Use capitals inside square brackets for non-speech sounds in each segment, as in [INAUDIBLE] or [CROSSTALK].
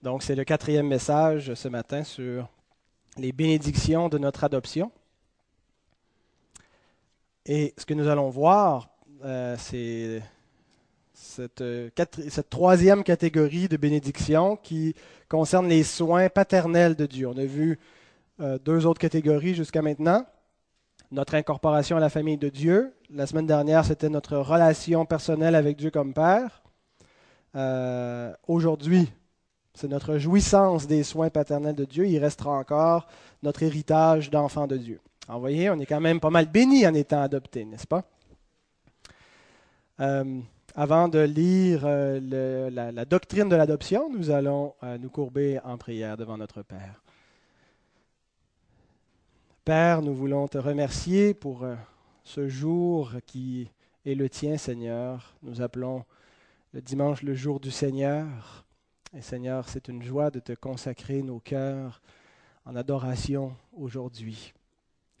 Donc, c'est le quatrième message ce matin sur les bénédictions de notre adoption. Et ce que nous allons voir, euh, c'est cette, cette, troisième catégorie de bénédictions qui concerne les soins paternels de Dieu. On a vu euh, deux autres catégories jusqu'à maintenant. Notre incorporation à la famille de Dieu. La semaine dernière, c'était notre relation personnelle avec Dieu comme Père. Euh, aujourd'hui, c'est notre jouissance des soins paternels de Dieu. Il restera encore notre héritage d'enfant de Dieu. vous voyez, on est quand même pas mal béni en étant adopté, n'est-ce pas? Euh, avant de lire euh, la, doctrine de l'adoption, nous allons euh, nous courber en prière devant notre Père. Père, nous voulons te remercier pour ce jour qui est le tien, Seigneur. Nous appelons le dimanche le jour du Seigneur. Seigneur, c'est une joie de te consacrer nos cœurs en adoration aujourd'hui.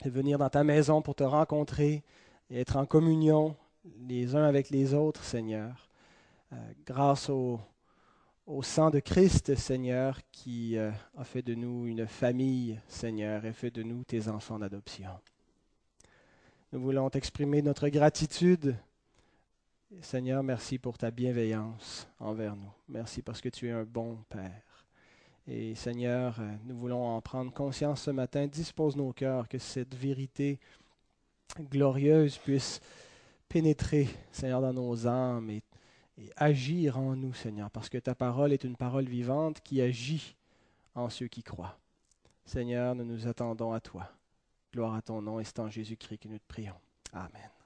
Et venir dans ta maison pour te rencontrer et être en communion les uns avec les autres, Seigneur. Euh, grâce au, sang de Christ, Seigneur, qui euh, a fait de nous une famille, Seigneur, et fait de nous tes enfants d'adoption. Nous voulons t'exprimer notre gratitude Seigneur, merci pour ta bienveillance envers nous. Merci parce que tu es un bon Père. Et Seigneur, euh, nous voulons en prendre conscience ce matin. Dispose nos cœurs que cette vérité glorieuse puisse pénétrer, Seigneur, dans nos âmes et, et agir en nous, Seigneur, parce que ta parole est une parole vivante qui agit en ceux qui croient. Seigneur, nous nous attendons à toi. Gloire à ton nom et c'est en Jésus-Christ que nous te prions. Amen.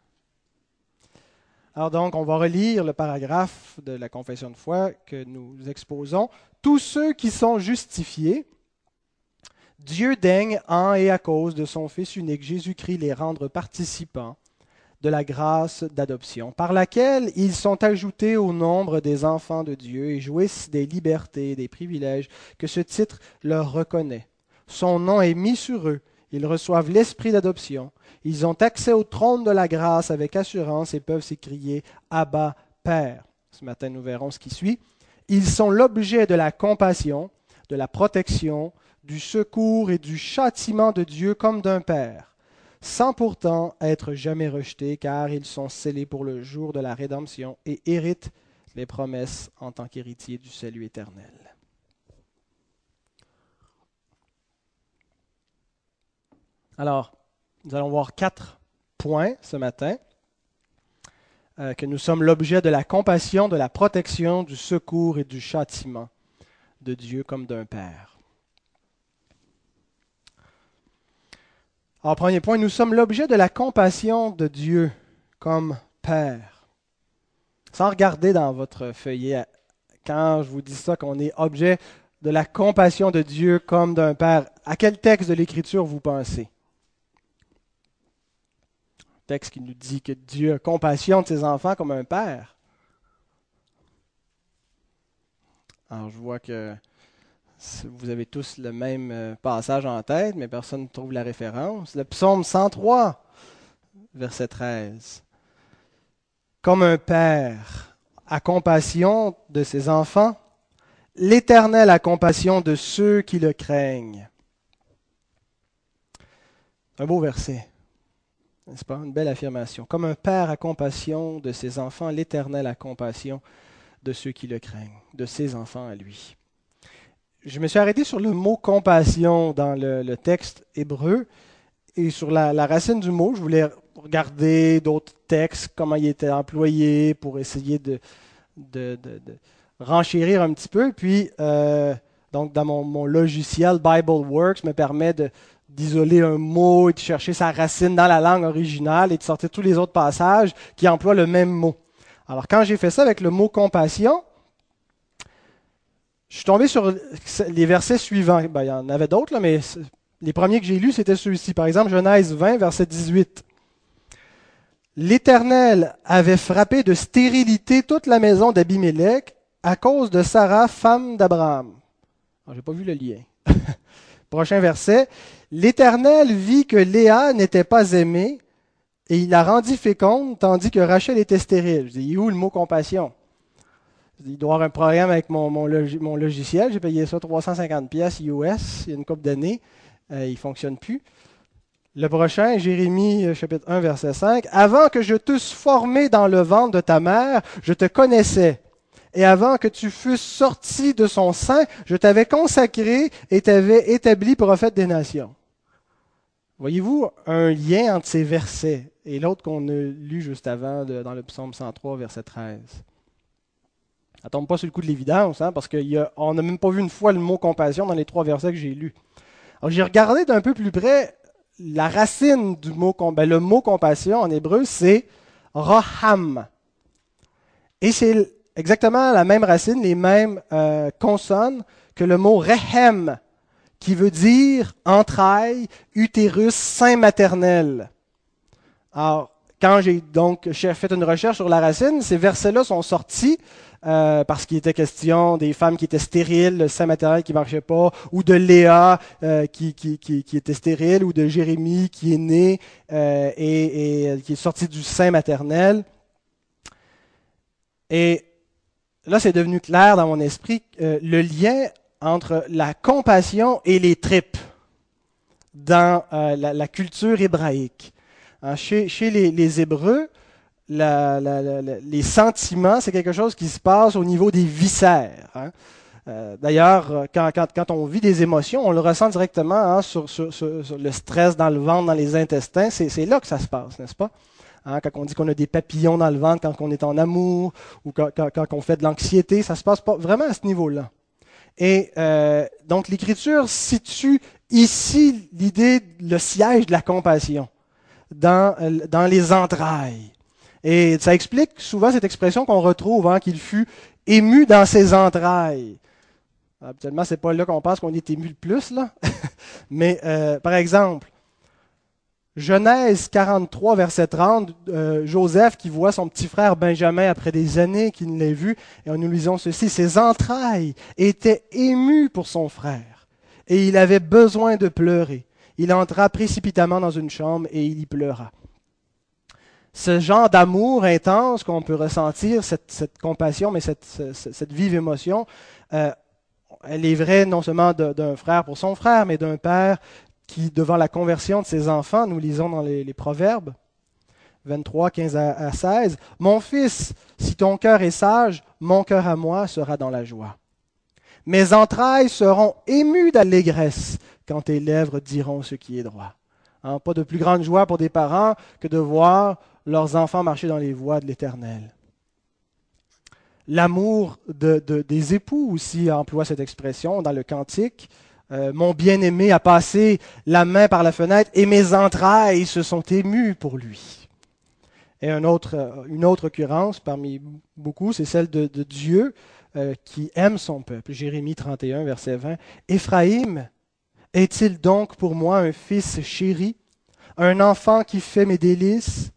Alors donc, on va relire le paragraphe de la confession de foi que nous exposons. Tous ceux qui sont justifiés, Dieu daigne en et à cause de son Fils unique Jésus-Christ les rendre participants de la grâce d'adoption, par laquelle ils sont ajoutés au nombre des enfants de Dieu et jouissent des libertés des privilèges que ce titre leur reconnaît. Son nom est mis sur eux, ils reçoivent l'esprit d'adoption ils ont accès au trône de la grâce avec assurance et peuvent s'écrier Abba, Père. Ce matin, nous verrons ce qui suit. Ils sont l'objet de la compassion, de la protection, du secours et du châtiment de Dieu comme d'un Père, sans pourtant être jamais rejetés, car ils sont scellés pour le jour de la rédemption et héritent les promesses en tant qu'héritiers du salut éternel. Alors, nous allons voir quatre points ce matin. Euh, que nous sommes l'objet de la compassion, de la protection, du secours et du châtiment de Dieu comme d'un Père. Alors, premier point, nous sommes l'objet de la compassion de Dieu comme Père. Sans regarder dans votre feuillet, quand je vous dis ça, qu'on est objet de la compassion de Dieu comme d'un Père, à quel texte de l'Écriture vous pensez? Texte qui nous dit que Dieu a compassion de ses enfants comme un père. Alors, je vois que vous avez tous le même euh, passage en tête, mais personne ne trouve la référence. Le psaume 103, verset 13. Comme un père a compassion de ses enfants, l'Éternel a compassion de ceux qui le craignent. Un beau verset. N'est-ce pas? Une belle affirmation. Comme un père a compassion de ses enfants, l'Éternel a compassion de ceux qui le craignent, de ses enfants à lui. Je me suis arrêté sur le mot compassion dans le, texte hébreu et sur la, racine du mot. Je voulais regarder d'autres textes, comment il était employé pour essayer de, renchérir un petit peu. Puis, euh, donc, dans mon, mon, logiciel BibleWorks me permet de, d'isoler un mot et de chercher sa racine dans la langue originale et de sortir tous les autres passages qui emploient le même mot. Alors quand j'ai fait ça avec le mot compassion, je suis tombé sur les versets suivants. Ben, il y en avait d'autres, mais les premiers que j'ai lus, c'était ceux-ci. Par exemple, Genèse 20, verset 18. L'Éternel avait frappé de stérilité toute la maison d'Abimélec à cause de Sarah, femme d'Abraham. Je n'ai pas vu le lien. [LAUGHS] Prochain verset. L'Éternel vit que Léa n'était pas aimée et il la rendit féconde tandis que Rachel était stérile. Je dis, où le mot compassion? Il doit y avoir un problème avec mon, mon, logiciel. J'ai payé ça 350 pièces US il y a une couple d'années. Euh, il ne fonctionne plus. Le prochain, Jérémie euh, chapitre 1, verset 5. Avant que je t'eusse formé dans le ventre de ta mère, je te connaissais. Et avant que tu fusses sorti de son sein, je t'avais consacré et t'avais établi prophète des nations. Voyez-vous un lien entre ces versets et l'autre qu'on a lu juste avant dans le psaume 103, verset 13? Ça tombe pas sur le coup de l'évidence, hein, parce qu'on n'a même pas vu une fois le mot compassion dans les trois versets que j'ai lus. Alors j'ai regardé d'un peu plus près la racine du mot, ben, le mot compassion en hébreu, c'est raham. Et c'est exactement la même racine, les mêmes euh, consonnes que le mot rehem, qui veut dire entraille, utérus, sein maternel. Alors, quand j'ai donc fait une recherche sur la racine, ces versets-là sont sortis euh, parce qu'il était question des femmes qui étaient stériles, le sein maternel qui marchait pas, ou de Léa euh, qui, était stérile, ou de Jérémie qui est né euh, et, et, qui est sorti du sein maternel. Et là, c'est devenu clair dans mon esprit le lien entre la compassion et les tripes dans la, la, culture hébraïque. Hein, chez, les, Hébreux, les sentiments, c'est quelque chose qui se passe au niveau des viscères. Hein. Euh, d'ailleurs, quand, on vit des émotions, on le ressent directement hein, sur, le stress dans le ventre, dans les intestins. C'est là que ça se passe, n'est-ce pas? Quand on dit qu'on a des papillons dans le ventre, quand on est en amour, ou quand, on fait de l'anxiété, ça se passe pas vraiment à ce niveau-là. Et euh, donc l'Écriture situe ici l'idée, le siège de la compassion dans, dans les entrailles. Et ça explique souvent cette expression qu'on retrouve, hein, qu'il fut ému dans ses entrailles. Habituellement, c'est pas là qu'on pense qu'on est ému le plus, là. [LAUGHS] Mais, euh, par exemple, Genèse 43, verset 30, euh, Joseph qui voit son petit frère Benjamin après des années qu'il ne l'a vu, et nous lisons ceci, ses entrailles étaient émues pour son frère, et il avait besoin de pleurer. Il entra précipitamment dans une chambre et il y pleura ce genre d'amour intense qu'on peut ressentir, cette, compassion, mais cette, vive émotion, euh, elle est vraie non seulement d'un frère pour son frère, mais d'un père qui, devant la conversion de ses enfants, nous lisons dans les, Proverbes 23, 15 à, 16, Mon fils, si ton cœur est sage, mon cœur à moi sera dans la joie. Mes entrailles seront émues d'allégresse quand tes lèvres diront ce qui est droit. Hein, pas de plus grande joie pour des parents que de voir leurs enfants marcher dans les voies de l'Éternel. L'amour des époux aussi emploie cette expression dans le cantique. Euh, mon bien-aimé a passé la main par la fenêtre et mes entrailles se sont émues pour lui. Et une autre occurrence parmi beaucoup, c'est celle de, Dieu euh, qui aime son peuple. Jérémie 31, verset 20. Éphraïm est-il donc pour moi un fils chéri, un enfant qui fait mes délices?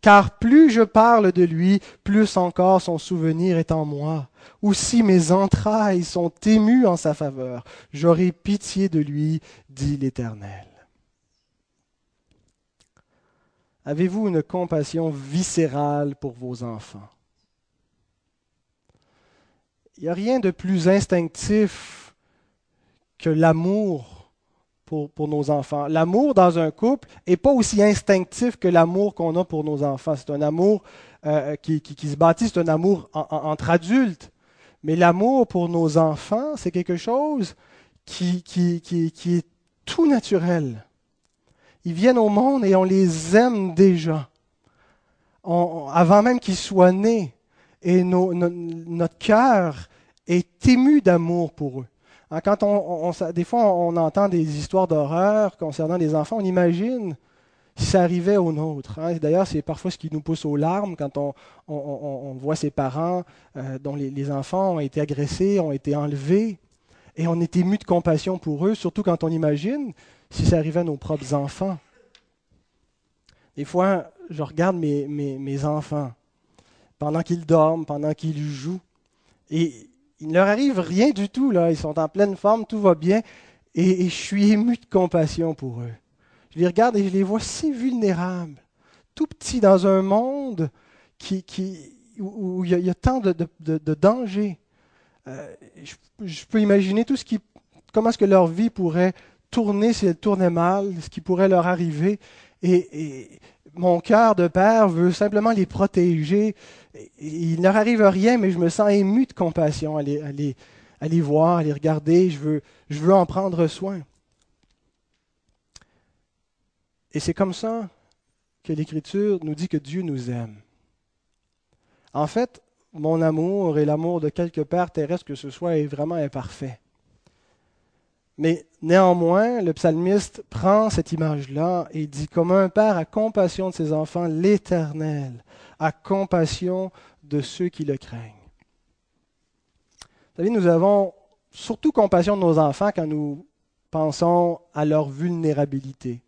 Car plus je parle de lui, plus encore son souvenir est en moi. Aussi mes entrailles sont émues en sa faveur. J'aurai pitié de lui, dit l'Éternel. Avez-vous une compassion viscérale pour vos enfants? Il n'y a rien de plus instinctif que l'amour pour, nos enfants. L'amour dans un couple n'est pas aussi instinctif que l'amour qu'on a pour nos enfants. C'est un amour euh, qui, se bâtit, c'est un amour entre adultes. Mais l'amour pour nos enfants, c'est quelque chose qui, qui, est tout naturel. Ils viennent au monde et on les aime déjà. avant même qu'ils soient nés. Et notre cœur est ému d'amour pour eux. Hein, quand on, des fois, on entend des histoires d'horreur concernant les enfants, on imagine si ça arrivait aux nôtres. Hein. D'ailleurs, c'est parfois ce qui nous pousse aux larmes quand on, voit ses parents euh, dont les, enfants ont été agressés, ont été enlevés, et on est ému de compassion pour eux, surtout quand on imagine si ça arrivait à nos propres enfants. Des fois, je regarde mes, mes enfants pendant qu'ils dorment, pendant qu'ils jouent, et il ne leur arrive rien du tout, là. Ils sont en pleine forme, tout va bien. Et, je suis ému de compassion pour eux. Je les regarde et je les vois si vulnérables, tout petits dans un monde où, il, y a, tant de, de, dangers. Euh, je, peux imaginer tout ce qui, comment est-ce que leur vie pourrait tourner si elle tournait mal, ce qui pourrait leur arriver. Et, mon cœur de père veut simplement les protéger. Il ne leur arrive rien, mais je me sens ému de compassion à les, à voir, à les regarder. Je veux, je veux en prendre soin. Et c'est comme ça que l'Écriture nous dit que Dieu nous aime. En fait, mon amour et l'amour de quelque père terrestre que ce soit est vraiment imparfait. Mais néanmoins, le psalmiste prend cette image-là et dit, comme un père a compassion de ses enfants, l'Éternel a compassion de ceux qui le craignent. Vous savez, nous avons surtout compassion de nos enfants quand nous pensons à leur vulnérabilité,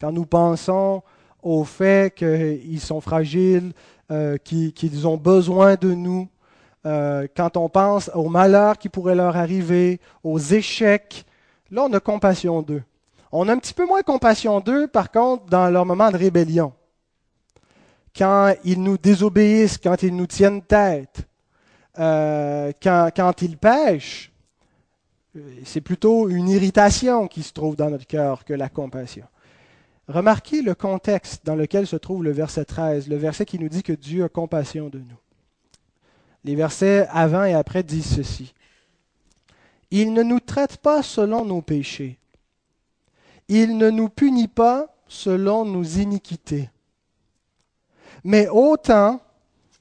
quand nous pensons au fait qu'ils sont fragiles, euh, qu'ils ont besoin de nous, euh, quand on pense aux malheurs qui pourraient leur arriver, aux échecs, là on a compassion d'eux. On a un petit peu moins compassion d'eux, par contre, dans leur moment de rébellion. Quand ils nous désobéissent, quand ils nous tiennent tête, euh, quand, quand ils pêchent, c'est plutôt une irritation qui se trouve dans notre cœur que la compassion. Remarquez le contexte dans lequel se trouve le verset 13, le verset qui nous dit que Dieu a compassion de nous. Les versets avant et après disent ceci. Il ne nous traite pas selon nos péchés. Il ne nous punit pas selon nos iniquités. Mais autant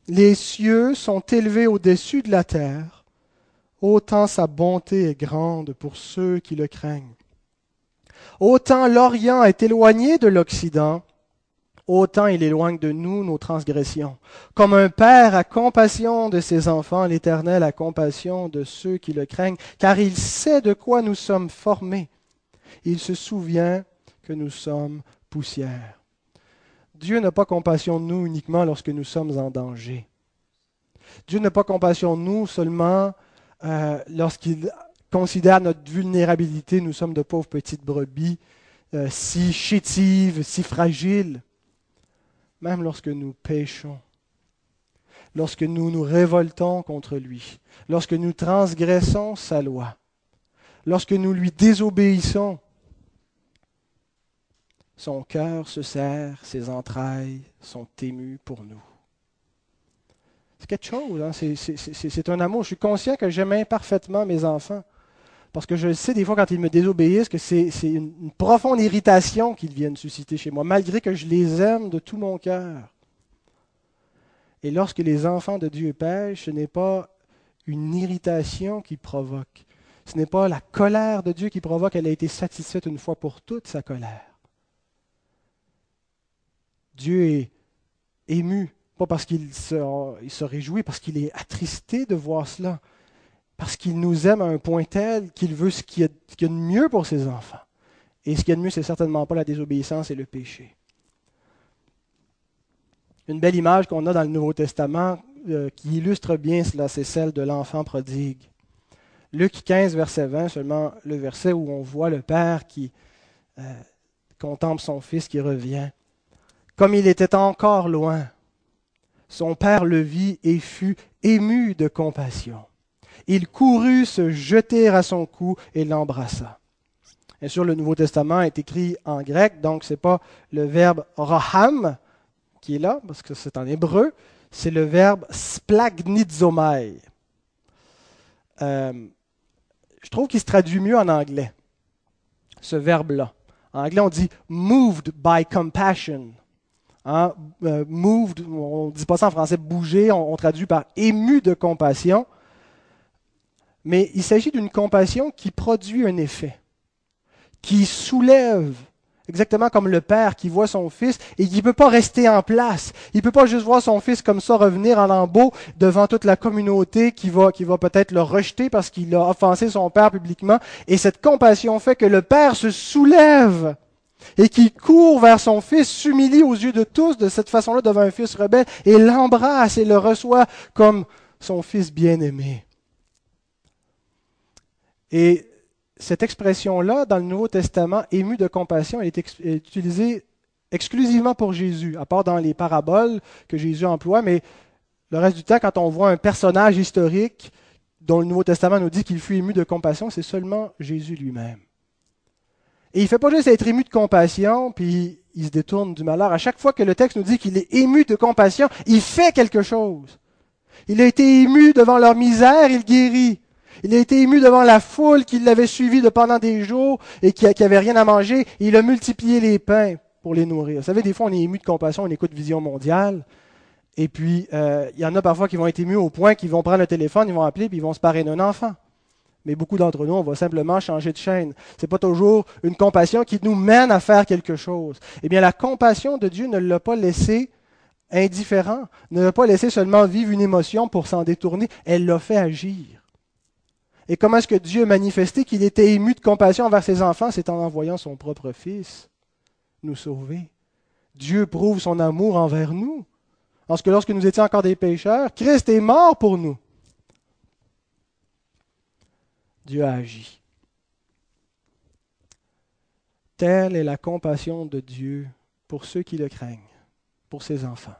les cieux sont élevés au-dessus de la terre, autant sa bonté est grande pour ceux qui le craignent. Autant l'Orient est éloigné de l'Occident, autant il éloigne de nous nos transgressions. Comme un père a compassion de ses enfants, l'Éternel a compassion de ceux qui le craignent, car il sait de quoi nous sommes formés. Il se souvient que nous sommes poussière. Dieu n'a pas compassion de nous uniquement lorsque nous sommes en danger. Dieu n'a pas compassion de nous seulement euh, lorsqu'il considère notre vulnérabilité, nous sommes de pauvres petites brebis, euh, si chétives, si fragiles. Même lorsque nous péchons, lorsque nous nous révoltons contre lui, lorsque nous transgressons sa loi, lorsque nous lui désobéissons, son cœur se serre, ses entrailles sont émues pour nous. C'est quelque chose, hein? c'est un amour. Je suis conscient que j'aime imparfaitement mes enfants. Parce que je sais des fois quand ils me désobéissent que c'est une, profonde irritation qu'ils viennent susciter chez moi, malgré que je les aime de tout mon cœur. Et lorsque les enfants de Dieu pêchent, ce n'est pas une irritation qui provoque. Ce n'est pas la colère de Dieu qui provoque, elle a été satisfaite une fois pour toutes, sa colère. Dieu est ému, pas parce qu'il se, réjouit, parce qu'il est attristé de voir cela parce qu'il nous aime à un point tel qu'il veut ce qu'il y, a de mieux pour ses enfants. Et ce qu'il y a de mieux, c'est certainement pas la désobéissance et le péché. Une belle image qu'on a dans le Nouveau Testament euh, qui illustre bien cela, c'est celle de l'enfant prodigue. Luc 15, verset 20, seulement le verset où on voit le Père qui euh, contemple son Fils qui revient. Comme il était encore loin, son Père le vit et fut ému de compassion il courut se jeter à son cou et l'embrassa. Bien sûr, le Nouveau Testament est écrit en grec, donc ce n'est pas le verbe raham qui est là, parce que c'est en hébreu, c'est le verbe splagnizomai. Euh, je trouve qu'il se traduit mieux en anglais, ce verbe-là. En anglais, on dit moved by compassion. Hein, euh, moved, on ne dit pas ça en français, bouger, on traduit par ému de compassion mais il s'agit d'une compassion qui produit un effet, qui soulève, exactement comme le père qui voit son fils et qui peut pas rester en place. Il ne peut pas juste voir son fils comme ça revenir en lambeau devant toute la communauté qui va, qui va peut-être le rejeter parce qu'il a offensé son père publiquement. Et cette compassion fait que le père se soulève et qui court vers son fils, s'humilie aux yeux de tous de cette façon-là devant un fils rebelle et l'embrasse et le reçoit comme son fils bien-aimé. Et cette expression-là, dans le Nouveau Testament, ému de compassion, elle est, utilisée exclusivement pour Jésus, à part dans les paraboles que Jésus emploie, mais Le reste du temps, quand on voit un personnage historique dont le Nouveau Testament nous dit qu'il fut ému de compassion, c'est seulement Jésus lui-même. Et il ne fait pas juste être ému de compassion, puis il se détourne du malheur. À chaque fois que le texte nous dit qu'il est ému de compassion, il fait quelque chose. Il a été ému devant leur misère, il guérit. Il a été ému devant la foule qui l'avait suivi de pendant des jours et qui n'avait rien à manger. il a multiplié les pains pour les nourrir. Vous savez, des fois, on est ému de compassion, on écoute Vision mondiale. Et puis, euh, il y en a parfois qui vont être émus au point qu'ils vont prendre le téléphone, ils vont appeler, puis ils vont se parler d'un enfant. Mais beaucoup d'entre nous, on va simplement changer de chaîne. Ce n'est pas toujours une compassion qui nous mène à faire quelque chose. Eh bien, la compassion de Dieu ne l'a pas laissé indifférent, ne l'a pas laissé seulement vivre une émotion pour s'en détourner, elle l'a fait agir. Et comment est-ce que Dieu a manifesté qu'il était ému de compassion envers ses enfants? C'est en envoyant son propre Fils nous sauver. Dieu prouve son amour envers nous. Parce que lorsque nous étions encore des pécheurs, Christ est mort pour nous. Dieu a agi. Telle est la compassion de Dieu pour ceux qui le craignent, pour ses enfants.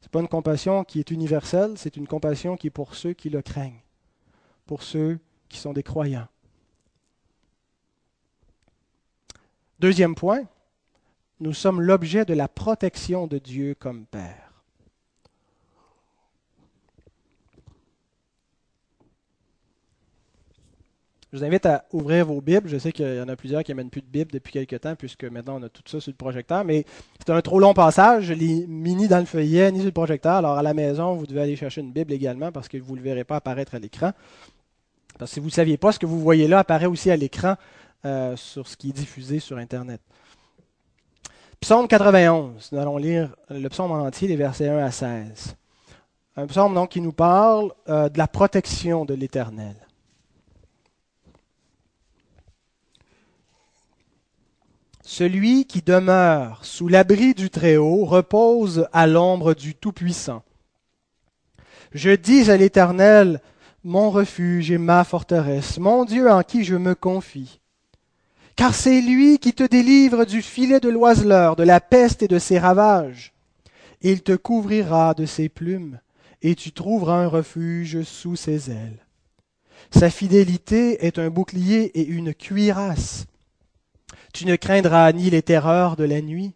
Ce n'est pas une compassion qui est universelle, c'est une compassion qui est pour ceux qui le craignent pour ceux qui sont des croyants. Deuxième point, nous sommes l'objet de la protection de Dieu comme Père. Je vous invite à ouvrir vos Bibles. Je sais qu'il y en a plusieurs qui n'amènent plus de Bible depuis quelques temps, puisque maintenant on a tout ça sur le projecteur, mais c'est un trop long passage. Je l'ai mis ni dans le feuillet, ni sur le projecteur. Alors à la maison, vous devez aller chercher une Bible également, parce que vous ne le verrez pas apparaître à l'écran. Parce que si vous ne saviez pas, ce que vous voyez là apparaît aussi à l'écran euh, sur ce qui est diffusé sur Internet. Psaume 91, nous allons lire le psaume en entier, les versets 1 à 16. Un psaume donc qui nous parle euh, de la protection de l'Éternel. Celui qui demeure sous l'abri du Très-Haut repose à l'ombre du Tout-Puissant. Je dis à l'Éternel, mon refuge et ma forteresse, mon Dieu en qui je me confie. Car c'est lui qui te délivre du filet de l'oiseleur, de la peste et de ses ravages. Il te couvrira de ses plumes, et tu trouveras un refuge sous ses ailes. Sa fidélité est un bouclier et une cuirasse. Tu ne craindras ni les terreurs de la nuit,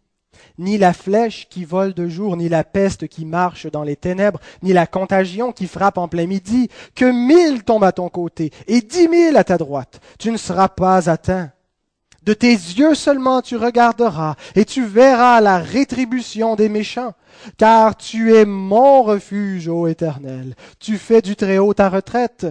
ni la flèche qui vole de jour, ni la peste qui marche dans les ténèbres, ni la contagion qui frappe en plein midi, que mille tombent à ton côté et dix mille à ta droite, tu ne seras pas atteint. De tes yeux seulement tu regarderas, et tu verras la rétribution des méchants, car tu es mon refuge, ô Éternel. Tu fais du Très-Haut ta retraite.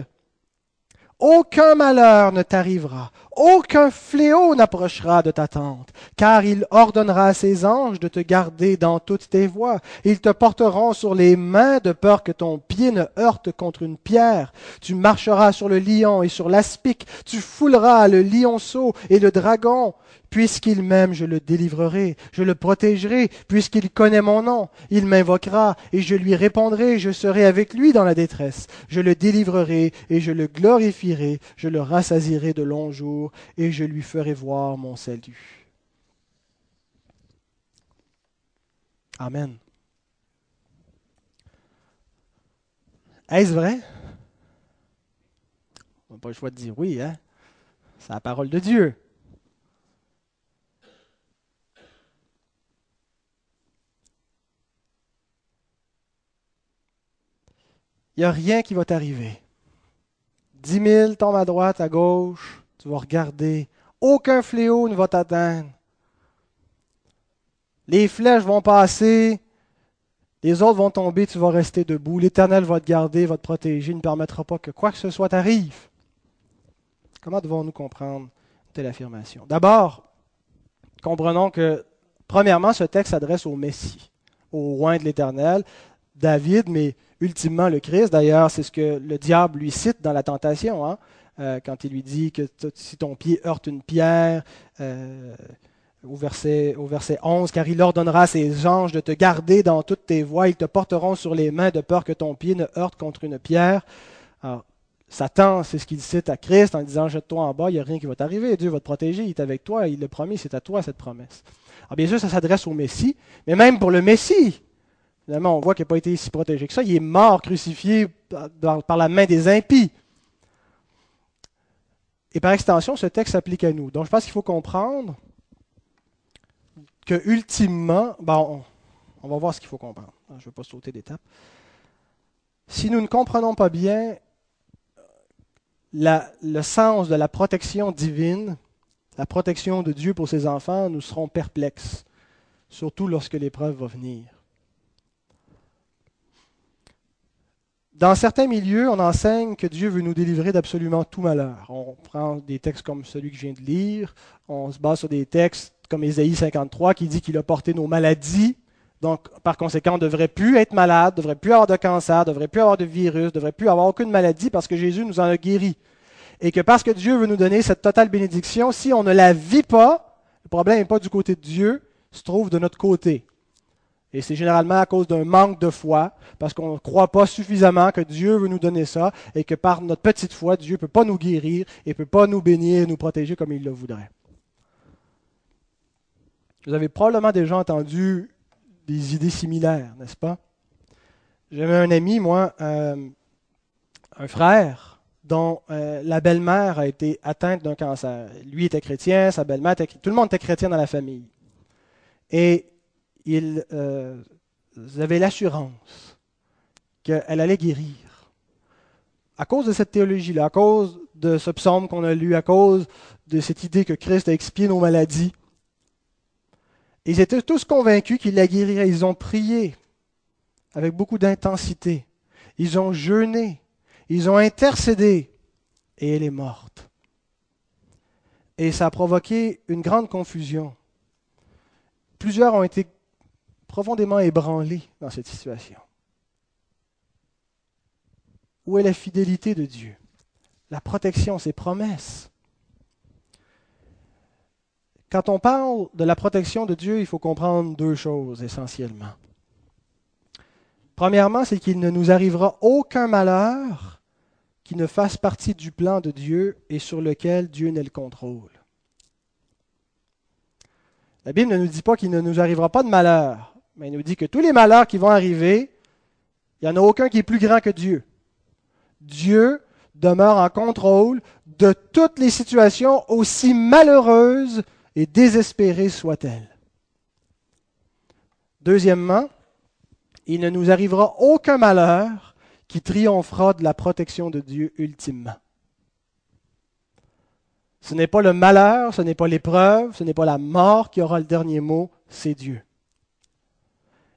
Aucun malheur ne t'arrivera, aucun fléau n'approchera de ta tente, car il ordonnera à ses anges de te garder dans toutes tes voies. Ils te porteront sur les mains de peur que ton pied ne heurte contre une pierre. Tu marcheras sur le lion et sur l'aspic, tu fouleras le lionceau et le dragon. Puisqu'il m'aime, je le délivrerai, je le protégerai, puisqu'il connaît mon nom. Il m'invoquera, et je lui répondrai, je serai avec lui dans la détresse. Je le délivrerai, et je le glorifierai, je le rassasirai de longs jours, et je lui ferai voir mon salut. Amen. Est-ce vrai? On n'a pas le choix de dire oui, hein? C'est la parole de Dieu. N'y a rien qui va t'arriver. Dix mille tombent à droite, à gauche, tu vas regarder. Aucun fléau ne va t'atteindre. Les flèches vont passer, les autres vont tomber, tu vas rester debout. L'Éternel va te garder, va te protéger, ne permettra pas que quoi que ce soit t'arrive. Comment devons-nous comprendre telle affirmation? D'abord, comprenons que, premièrement, ce texte s'adresse au Messie, au roi de l'Éternel, David, mais ultimement le Christ. D'ailleurs, c'est ce que le diable lui cite dans la tentation, hein, euh, quand il lui dit que si ton pied heurte une pierre, euh, au, verset, au verset 11, car il ordonnera à ses anges de te garder dans toutes tes voies, ils te porteront sur les mains de peur que ton pied ne heurte contre une pierre. Alors, Satan, c'est ce qu'il cite à Christ en disant Jette-toi en bas, il n'y a rien qui va t'arriver, Dieu va te protéger, il est avec toi, il le promis, c'est à toi cette promesse. Alors bien sûr, ça s'adresse au Messie, mais même pour le Messie, Finalement, on voit qu'il n'a pas été si protégé que ça. Il est mort, crucifié par, la main des impies. Et par extension, ce texte s'applique à nous. Donc, je pense qu'il faut comprendre que, ultimement, on, va voir ce qu'il faut comprendre. Je ne vais pas sauter d'étape. Si nous ne comprenons pas bien le sens de la protection divine, la protection de Dieu pour ses enfants, nous serons perplexes, surtout lorsque l'épreuve va venir. Dans certains milieux, on enseigne que Dieu veut nous délivrer d'absolument tout malheur. On prend des textes comme celui que je viens de lire, on se base sur des textes comme Ésaïe 53 qui dit qu'il a porté nos maladies. Donc, par conséquent, on ne devrait plus être malade, ne devrait plus avoir de cancer, ne devrait plus avoir de virus, ne devrait plus avoir aucune maladie parce que Jésus nous en a guéri. Et que parce que Dieu veut nous donner cette totale bénédiction, si on ne la vit pas, le problème n'est pas du côté de Dieu, se trouve de notre côté. Et c'est généralement à cause d'un manque de foi, parce qu'on ne croit pas suffisamment que Dieu veut nous donner ça, et que par notre petite foi, Dieu ne peut pas nous guérir, et ne peut pas nous bénir et nous protéger comme il le voudrait. Vous avez probablement déjà entendu des idées similaires, n'est-ce pas? J'avais un ami, moi, euh, un frère, dont euh, la belle-mère a été atteinte d'un cancer. Lui était chrétien, sa belle-mère était Tout le monde était chrétien dans la famille. Et ils euh, avaient l'assurance qu'elle allait guérir. À cause de cette théologie-là, à cause de ce psaume qu'on a lu, à cause de cette idée que Christ a expié nos maladies, ils étaient tous convaincus qu'il la guérirait. Ils ont prié avec beaucoup d'intensité. Ils ont jeûné. Ils ont intercédé. Et elle est morte. Et ça a provoqué une grande confusion. Plusieurs ont été profondément ébranlés dans cette situation. Où est la fidélité de Dieu? La protection, ses promesses. Quand on parle de la protection de Dieu, il faut comprendre deux choses essentiellement. Premièrement, c'est qu'il ne nous arrivera aucun malheur qui ne fasse partie du plan de Dieu et sur lequel Dieu n'ait le contrôle. La Bible ne nous dit pas qu'il ne nous arrivera pas de malheur, mais il nous dit que tous les malheurs qui vont arriver, il n'y en a aucun qui est plus grand que Dieu. Dieu demeure en contrôle de toutes les situations, aussi malheureuses et désespérées soient-elles. Deuxièmement, il ne nous arrivera aucun malheur qui triomphera de la protection de Dieu ultimement. Ce n'est pas le malheur, ce n'est pas l'épreuve, ce n'est pas la mort qui aura le dernier mot, c'est Dieu.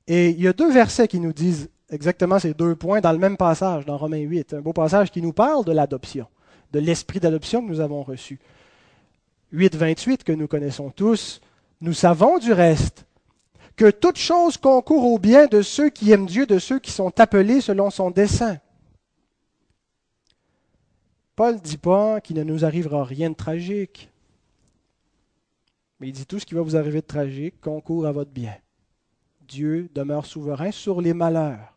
Et il y a deux versets qui nous disent exactement ces deux points dans le même passage, dans Romains 8. Un beau passage qui nous parle de l'adoption, de l'esprit d'adoption que nous avons reçu. 8, 28, que nous connaissons tous. Nous savons du reste que toute chose concourt au bien de ceux qui aiment Dieu, de ceux qui sont appelés selon son dessein. Paul ne dit pas qu'il ne nous arrivera rien de tragique. Mais il dit tout ce qui va vous arriver de tragique concourt à votre bien. Dieu demeure souverain sur les malheurs.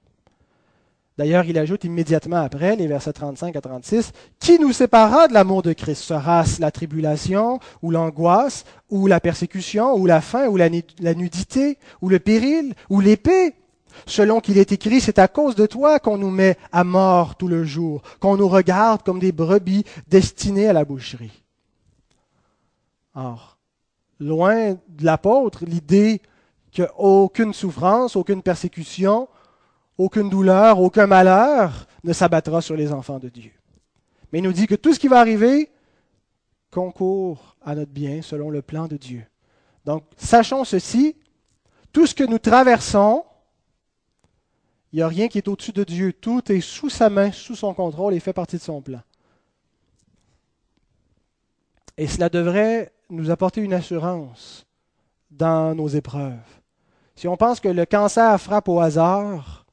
D'ailleurs, il ajoute immédiatement après, les versets 35 à 36, Qui nous séparera de l'amour de Christ? Sera-ce la tribulation, ou l'angoisse, ou la persécution, ou la faim, ou la, nudité, ou le péril, ou l'épée? Selon qu'il est écrit, c'est à cause de toi qu'on nous met à mort tout le jour, qu'on nous regarde comme des brebis destinées à la boucherie. Or, loin de l'apôtre, l'idée qu'aucune souffrance, aucune persécution, aucune douleur, aucun malheur ne s'abattra sur les enfants de Dieu. Mais il nous dit que tout ce qui va arriver concourt à notre bien selon le plan de Dieu. Donc, sachons ceci, tout ce que nous traversons, il n'y a rien qui est au-dessus de Dieu. Tout est sous sa main, sous son contrôle et fait partie de son plan. Et cela devrait nous apporter une assurance dans nos épreuves. Si on pense que le cancer frappe au hasard,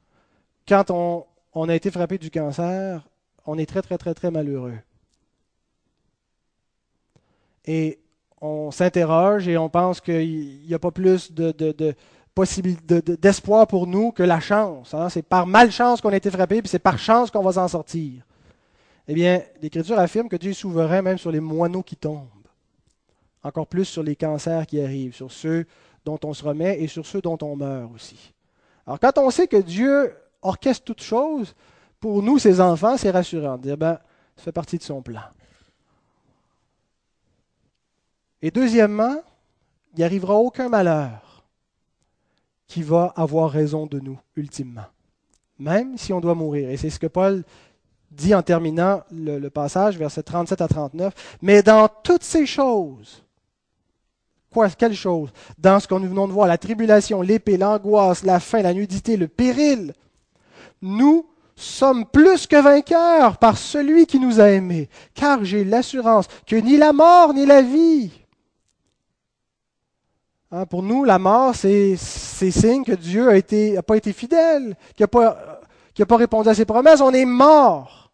quand on, a été frappé du cancer, on est très, très, très, très malheureux. Et on s'interroge et on pense qu'il n'y a pas plus de, d'espoir pour nous que la chance. Hein. C'est par malchance qu'on a été frappé, puis c'est par chance qu'on va s'en sortir. Eh bien, l'Écriture affirme que Dieu est souverain même sur les moineaux qui tombent. Encore plus sur les cancers qui arrivent, sur ceux dont on se remet et sur ceux dont on meurt aussi. Alors quand on sait que Dieu orchestre toutes choses, pour nous, ses enfants, c'est rassurant de dire, ben, ça fait partie de son plan. Et deuxièmement, il n'y arrivera aucun malheur qui va avoir raison de nous, ultimement. Même si on doit mourir. Et c'est ce que Paul dit en terminant le, passage, versets 37 à 39. Mais dans toutes ces choses, quoi, quelles choses Dans ce que nous venons de voir, la tribulation, l'épée, l'angoisse, la faim, la nudité, le péril, nous sommes plus que vainqueurs par celui qui nous a aimés, car j'ai l'assurance que ni la mort ni la vie. Hein, pour nous, la mort, c'est signe que Dieu n'a pas été fidèle, qu'il n'a pas, pas répondu à ses promesses. On est mort.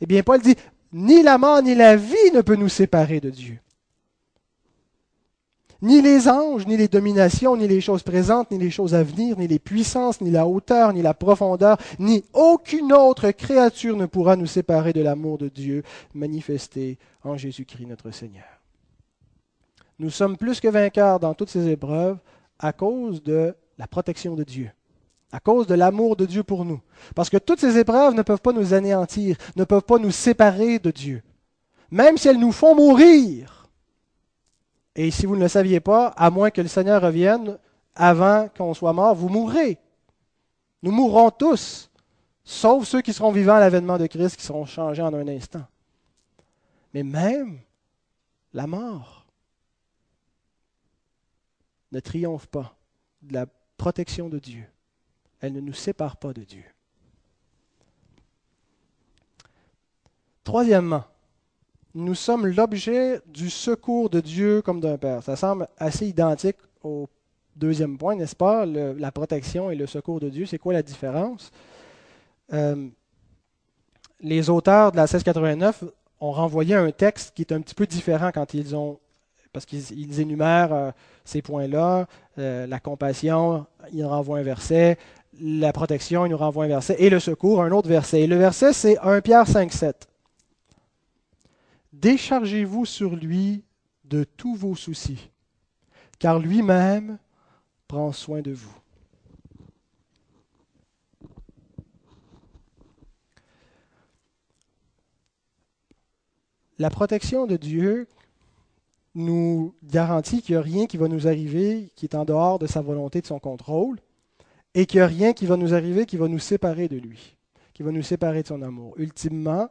Eh bien, Paul dit, ni la mort ni la vie ne peut nous séparer de Dieu. Ni les anges, ni les dominations, ni les choses présentes, ni les choses à venir, ni les puissances, ni la hauteur, ni la profondeur, ni aucune autre créature ne pourra nous séparer de l'amour de Dieu manifesté en Jésus-Christ notre Seigneur. Nous sommes plus que vainqueurs dans toutes ces épreuves à cause de la protection de Dieu, à cause de l'amour de Dieu pour nous. Parce que toutes ces épreuves ne peuvent pas nous anéantir, ne peuvent pas nous séparer de Dieu. Même si elles nous font mourir, et si vous ne le saviez pas, à moins que le Seigneur revienne avant qu'on soit mort, vous mourrez. Nous mourrons tous, sauf ceux qui seront vivants à l'avènement de Christ, qui seront changés en un instant. Mais même la mort ne triomphe pas de la protection de Dieu. Elle ne nous sépare pas de Dieu. Troisièmement, nous sommes l'objet du secours de Dieu comme d'un Père. Ça semble assez identique au deuxième point, n'est-ce pas? la protection et le secours de Dieu. C'est quoi la différence? Euh, les auteurs de la 1689 ont renvoyé un texte qui est un petit peu différent quand ils ont. Parce qu'ils énumèrent euh, ces points-là, euh, la compassion, ils renvoient un verset, la protection, ils nous renvoient un verset, et le secours, un autre verset. Et le verset, c'est 1 Pierre 5, 7. Déchargez-vous sur lui de tous vos soucis, car lui-même prend soin de vous. La protection de Dieu nous garantit qu'il n'y a rien qui va nous arriver qui est en dehors de sa volonté, de son contrôle, et qu'il n'y a rien qui va nous arriver qui va nous séparer de lui, qui va nous séparer de son amour. Ultimement,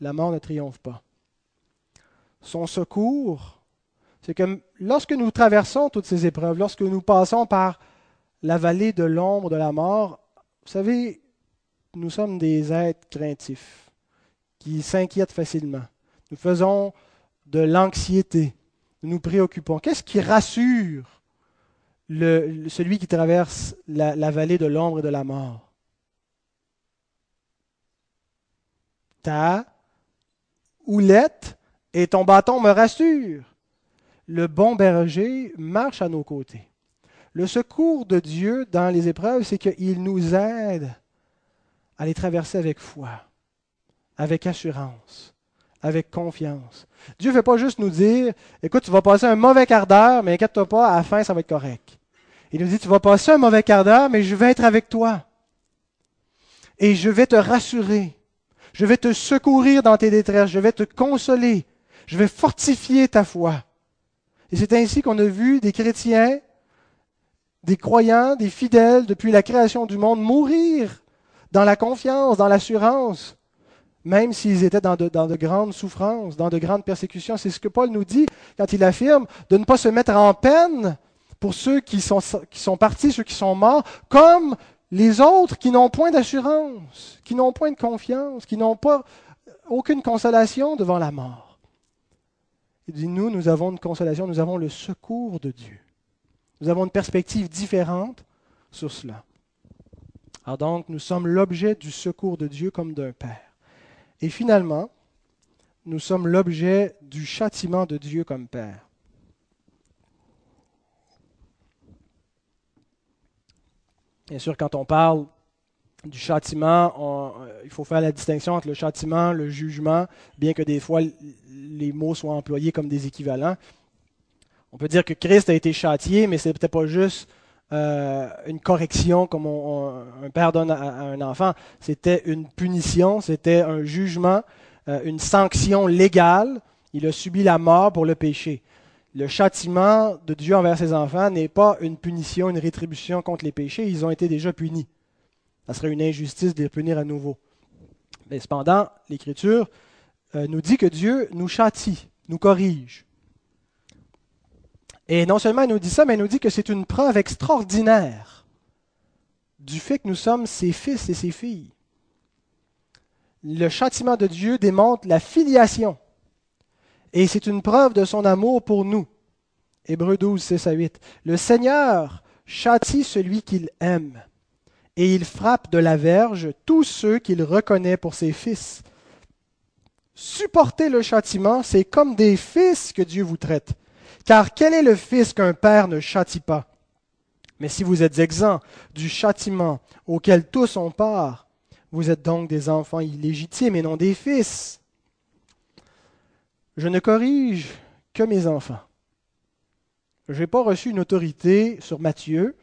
la mort ne triomphe pas son secours, c'est que lorsque nous traversons toutes ces épreuves, lorsque nous passons par la vallée de l'ombre de la mort, vous savez, nous sommes des êtres craintifs, qui s'inquiètent facilement. Nous faisons de l'anxiété, nous nous préoccupons. Qu'est-ce qui rassure celui qui traverse la, la vallée de l'ombre et de la mort? Ta houlette et ton bâton me rassure. Le bon berger marche à nos côtés. Le secours de Dieu dans les épreuves, c'est qu'il nous aide à les traverser avec foi, avec assurance, avec confiance. Dieu ne fait pas juste nous dire, écoute, tu vas passer un mauvais quart d'heure, mais inquiète-toi pas, à la fin, ça va être correct. Il nous dit, tu vas passer un mauvais quart d'heure, mais je vais être avec toi. Et je vais te rassurer. Je vais te secourir dans tes détresses. Je vais te consoler. Je vais fortifier ta foi. Et c'est ainsi qu'on a vu des chrétiens, des croyants, des fidèles, depuis la création du monde, mourir dans la confiance, dans l'assurance, même s'ils étaient dans de, grandes souffrances, dans de grandes persécutions. C'est ce que Paul nous dit quand il affirme de ne pas se mettre en peine pour ceux qui sont partis, ceux qui sont morts, comme les autres qui n'ont point d'assurance, qui n'ont point de confiance, qui n'ont pas aucune consolation devant la mort. Nous, nous avons une consolation, nous avons le secours de Dieu. Nous avons une perspective différente sur cela. Alors donc, nous sommes l'objet du secours de Dieu comme d'un Père. Et finalement, nous sommes l'objet du châtiment de Dieu comme Père. Bien sûr, quand on parle du châtiment, euh, il faut faire la distinction entre le châtiment, le jugement, bien que des fois les mots soient employés comme des équivalents. On peut dire que Christ a été châtié, mais ce n'était pas juste euh, une correction comme un père donne à, un enfant. C'était une punition, c'était un jugement, euh, une sanction légale. Il a subi la mort pour le péché. Le châtiment de Dieu envers ses enfants n'est pas une punition, une rétribution contre les péchés. Ils ont été déjà punis. Ça serait une injustice de les punir à nouveau. Mais cependant, l'Écriture euh, nous dit que Dieu nous châtie, nous corrige. Et non seulement il nous dit ça, mais il nous dit que c'est une preuve extraordinaire du fait que nous sommes ses fils et ses filles. Le châtiment de Dieu démontre la filiation. Et c'est une preuve de son amour pour nous. Hébreu 12, 6 à 8. Le Seigneur châtie celui qu'il aime, et il frappe de la verge tous ceux qu'il reconnaît pour ses fils. Supporter le châtiment, c'est comme des fils que Dieu vous traite. Car quel est le fils qu'un père ne châtie pas? Mais si vous êtes exempts du châtiment auquel tous ont part, vous êtes donc des enfants illégitimes et non des fils. Je ne corrige que mes enfants. Je n'ai pas reçu une autorité sur Matthieu,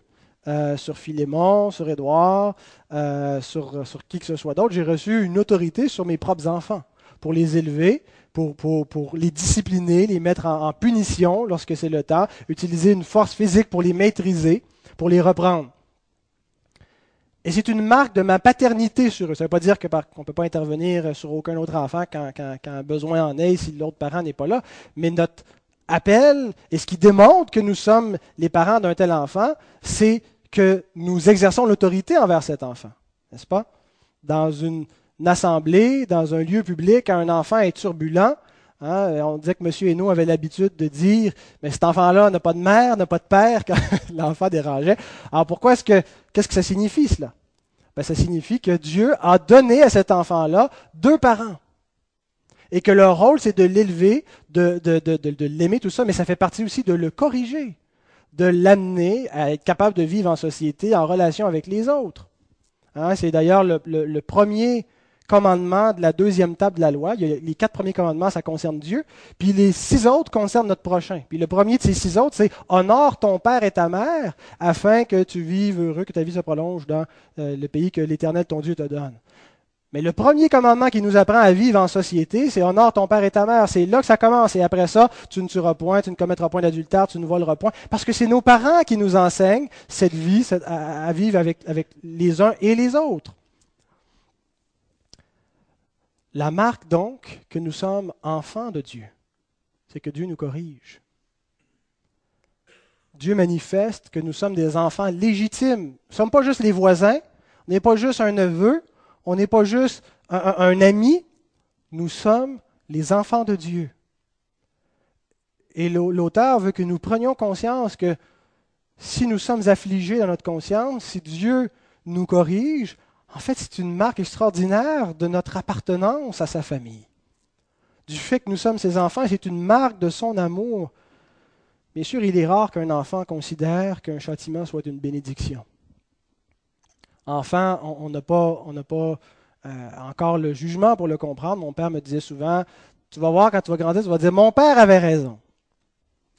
euh, sur Philémon, sur Édouard, euh, sur, sur qui que ce soit d'autre. J'ai reçu une autorité sur mes propres enfants pour les élever, pour, les discipliner, les mettre en, punition lorsque c'est le temps, utiliser une force physique pour les maîtriser, pour les reprendre. Et c'est une marque de ma paternité sur eux. Ça ne veut pas dire qu'on ne peut pas intervenir sur aucun autre enfant quand, quand, besoin en est, si l'autre parent n'est pas là. Mais notre appel, et ce qui démontre que nous sommes les parents d'un tel enfant, c'est que nous exerçons l'autorité envers cet enfant. N'est-ce pas? Dans une assemblée, dans un lieu public, un enfant est turbulent, hein, on disait que M. Hainaut avait l'habitude de dire Mais cet enfant-là n'a pas de mère, n'a pas de père quand [LAUGHS] l'enfant dérangeait. Alors pourquoi est-ce que qu'est-ce que ça signifie cela? Ben, ça signifie que Dieu a donné à cet enfant-là deux parents. Et que leur rôle, c'est de l'élever, de, de, de, de l'aimer, tout ça, mais ça fait partie aussi de le corriger, de l'amener à être capable de vivre en société, en relation avec les autres. Hein, c'est d'ailleurs le, premier commandements de la deuxième table de la loi. les quatre premiers commandements, ça concerne Dieu. Puis les six autres concernent notre prochain. Puis le premier de ces six autres, c'est honore ton père et ta mère afin que tu vives heureux, que ta vie se prolonge dans euh, le pays que l'Éternel, ton Dieu, te donne. Mais le premier commandement qui nous apprend à vivre en société, c'est honore ton père et ta mère. C'est là que ça commence. Et après ça, tu ne tueras point, tu ne commettras point d'adultère, tu ne voleras point. Parce que c'est nos parents qui nous enseignent cette vie à, vivre avec, avec les uns et les autres. La marque donc que nous sommes enfants de Dieu, c'est que Dieu nous corrige. Dieu manifeste que nous sommes des enfants légitimes. Nous ne sommes pas juste les voisins, on n'est pas juste un neveu, on n'est pas juste un, ami, nous sommes les enfants de Dieu. Et l'auteur veut que nous prenions conscience que si nous sommes affligés dans notre conscience, si Dieu nous corrige, en fait, c'est une marque extraordinaire de notre appartenance à sa famille. Du fait que nous sommes ses enfants, c'est une marque de son amour. Bien sûr, il est rare qu'un enfant considère qu'un châtiment soit une bénédiction. Enfant, on n'a pas, euh, encore le jugement pour le comprendre. Mon père me disait souvent, tu vas voir quand tu vas grandir, tu vas dire, mon père avait raison.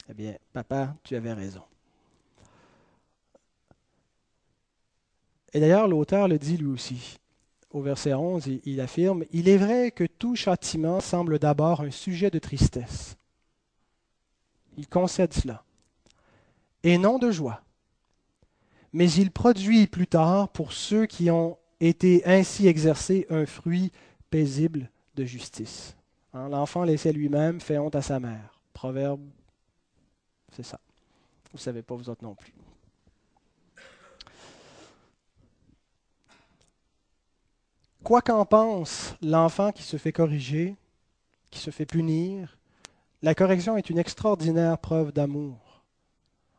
Eh bien, papa, tu avais raison. Et d'ailleurs, l'auteur le dit lui aussi. Au verset 11, il affirme, Il est vrai que tout châtiment semble d'abord un sujet de tristesse. Il concède cela. Et non de joie. Mais il produit plus tard, pour ceux qui ont été ainsi exercés, un fruit paisible de justice. Hein, l'enfant laissé lui-même fait honte à sa mère. Proverbe, c'est ça. Vous ne savez pas, vous autres non plus. Quoi qu'en pense l'enfant qui se fait corriger, qui se fait punir, la correction est une extraordinaire preuve d'amour.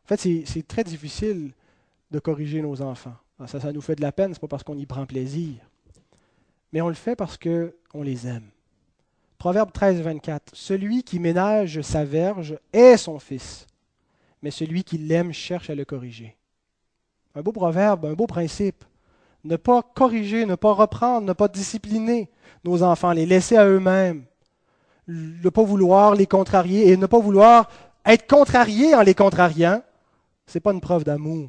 En fait, c'est très difficile de corriger nos enfants. Ça, ça nous fait de la peine, ce n'est pas parce qu'on y prend plaisir. Mais on le fait parce qu'on les aime. Proverbe 13, 24. Celui qui ménage sa verge est son fils, mais celui qui l'aime cherche à le corriger. Un beau proverbe, un beau principe ne pas corriger, ne pas reprendre, ne pas discipliner nos enfants, les laisser à eux-mêmes, ne pas vouloir les contrarier et ne pas vouloir être contrarié en les contrariant, ce n'est pas une preuve d'amour.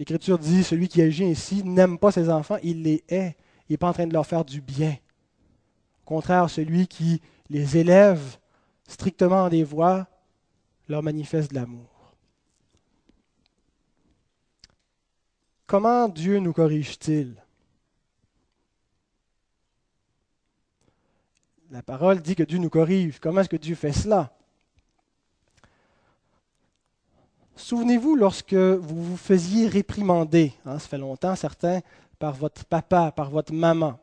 L'Écriture dit, celui qui agit ainsi n'aime pas ses enfants, il les hait. Il n'est pas en train de leur faire du bien. Au contraire, celui qui les élève strictement en des voies leur manifeste de l'amour. Comment Dieu nous corrige-t-il? La parole dit que Dieu nous corrige. Comment est-ce que Dieu fait cela? Souvenez-vous lorsque vous vous faisiez réprimander, hein, ça fait longtemps certains, par votre papa, par votre maman.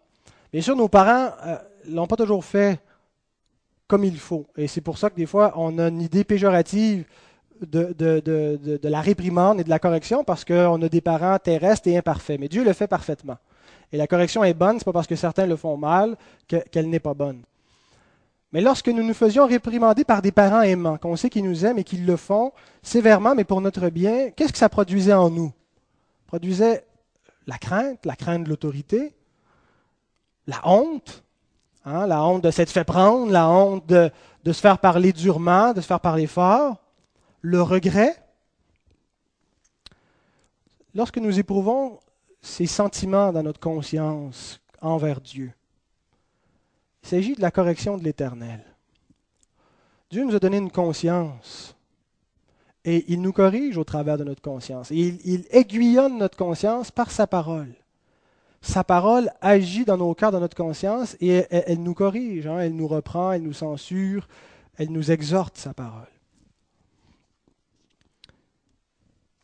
Bien sûr, nos parents ne euh, l'ont pas toujours fait comme il faut. Et c'est pour ça que des fois, on a une idée péjorative de, de, la réprimande et de la correction parce qu'on a des parents terrestres et imparfaits. Mais Dieu le fait parfaitement. Et la correction est bonne, ce n'est pas parce que certains le font mal qu'elle n'est pas bonne. Mais lorsque nous nous faisions réprimander par des parents aimants, qu'on sait qu'ils nous aiment et qu'ils le font sévèrement, mais pour notre bien, qu'est-ce que ça produisait en nous? Ça produisait la crainte, la crainte de l'autorité, la honte, hein, la honte de s'être fait prendre, la honte de, de se faire parler durement, de se faire parler fort, le regret. Lorsque nous éprouvons ces sentiments dans notre conscience envers Dieu, il s'agit de la correction de l'Éternel. Dieu nous a donné une conscience et il nous corrige au travers de notre conscience. il, aiguillonne notre conscience par sa parole. Sa parole agit dans nos cœurs, dans notre conscience, et elle, nous corrige, hein. elle nous reprend, elle nous censure, elle nous exhorte, sa parole.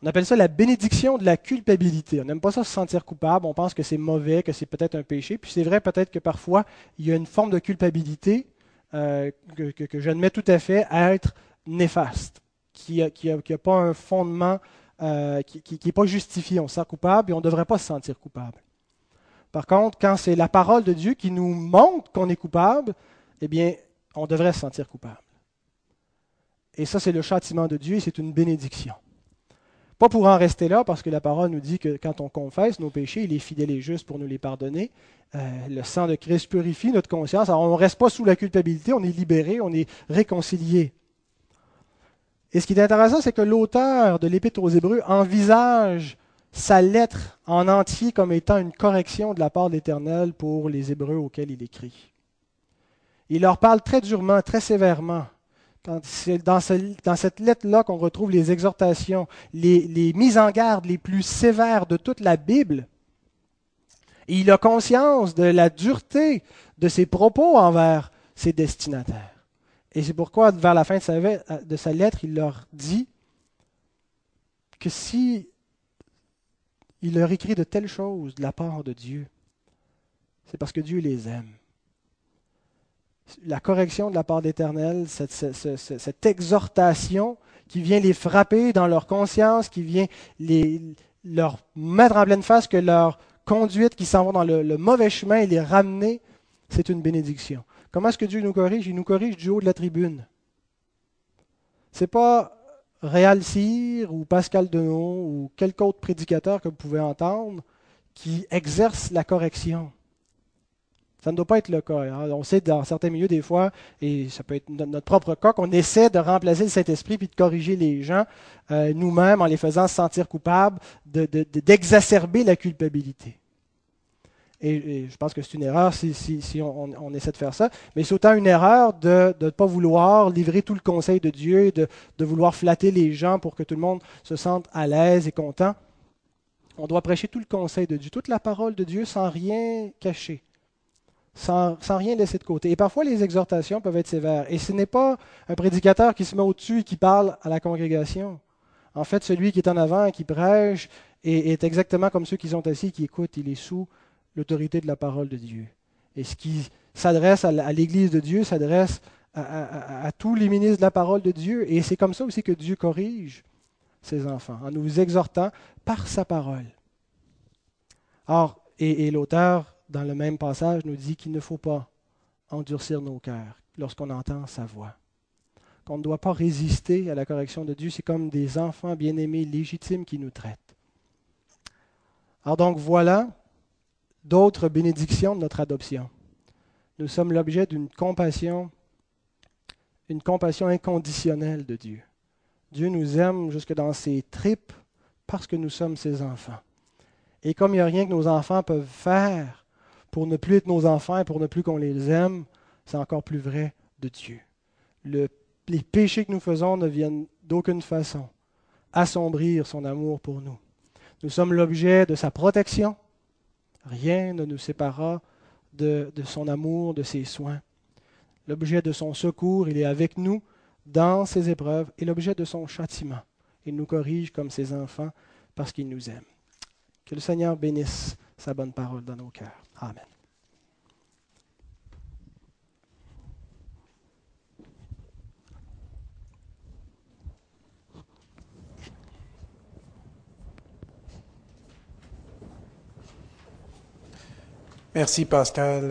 On appelle ça la bénédiction de la culpabilité. On n'aime pas ça se sentir coupable, on pense que c'est mauvais, que c'est peut-être un péché. Puis c'est vrai peut-être que parfois, il y a une forme de culpabilité euh, que, j'admets tout à fait à être néfaste, qui n'a pas un fondement, euh, qui n'est pas justifié. On se sent coupable et on ne devrait pas se sentir coupable. Par contre, quand c'est la parole de Dieu qui nous montre qu'on est coupable, eh bien, on devrait se sentir coupable. Et ça, c'est le châtiment de Dieu et c'est une bénédiction. Pas pour en rester là, parce que la parole nous dit que quand on confesse nos péchés, il est fidèle et juste pour nous les pardonner. Euh, le sang de Christ purifie notre conscience. Alors on ne reste pas sous la culpabilité, on est libéré, on est réconcilié. Et ce qui est intéressant, c'est que l'auteur de l'Épître aux Hébreux envisage sa lettre en entier comme étant une correction de la part de l'Éternel pour les Hébreux auxquels il écrit. Il leur parle très durement, très sévèrement c'est dans, cette lettre-là qu'on retrouve les exhortations, les, mises en garde les plus sévères de toute la Bible. Il a conscience de la dureté de ses propos envers ses destinataires. Et c'est pourquoi, vers la fin de sa lettre, il leur dit que si il leur écrit de telles choses de la part de Dieu, c'est parce que Dieu les aime la correction de la part d'Éternel, cette, cette, exhortation qui vient les frapper dans leur conscience, qui vient leur mettre en pleine face que leur conduite qui s'en va dans le, mauvais chemin et les ramener, c'est une bénédiction. Comment est-ce que Dieu nous corrige? Il nous corrige du haut de la tribune. Ce n'est pas Réal Cyr ou Pascal Denot ou quelque autre prédicateur que vous pouvez entendre qui exerce la correction. Ça ne doit pas être le cas. Hein. On sait dans certains milieux, des fois, et ça peut être notre propre cas, qu'on essaie de remplacer le Saint-Esprit puis de corriger les gens euh, nous-mêmes en les faisant se sentir coupables, d'exacerber la culpabilité. Et, je pense que c'est une erreur si, on, essaie de faire ça. Mais c'est autant une erreur de ne pas vouloir livrer tout le conseil de Dieu, de, de vouloir flatter les gens pour que tout le monde se sente à l'aise et content. On doit prêcher tout le conseil de Dieu, toute la parole de Dieu sans rien cacher sans, rien laisser de côté. Et parfois, les exhortations peuvent être sévères. Et ce n'est pas un prédicateur qui se met au-dessus et qui parle à la congrégation. En fait, celui qui est en avant et qui prêche est, exactement comme ceux qui sont assis et qui écoutent. Il est sous l'autorité de la parole de Dieu. Et ce qui s'adresse à l'Église de Dieu s'adresse à, tous les ministres de la parole de Dieu. Et c'est comme ça aussi que Dieu corrige ses enfants, en nous exhortant par sa parole. Or, et l'auteur dans le même passage, nous dit qu'il ne faut pas endurcir nos cœurs lorsqu'on entend sa voix. Qu'on ne doit pas résister à la correction de Dieu. C'est comme des enfants bien-aimés, légitimes qui nous traitent. Alors donc voilà d'autres bénédictions de notre adoption. Nous sommes l'objet d'une compassion, une compassion inconditionnelle de Dieu. Dieu nous aime jusque dans ses tripes parce que nous sommes ses enfants. Et comme il n'y a rien que nos enfants peuvent faire pour ne plus être nos enfants et pour ne plus qu'on les aime, c'est encore plus vrai de Dieu. les péchés que nous faisons ne viennent d'aucune façon assombrir son amour pour nous. Nous sommes l'objet de sa protection. Rien ne nous séparera de, de son amour, de ses soins. L'objet de son secours, il est avec nous dans ses épreuves et l'objet de son châtiment. Il nous corrige comme ses enfants parce qu'il nous aime. Que le Seigneur bénisse sa bonne parole dans nos cœurs. Amen. Merci Pascal.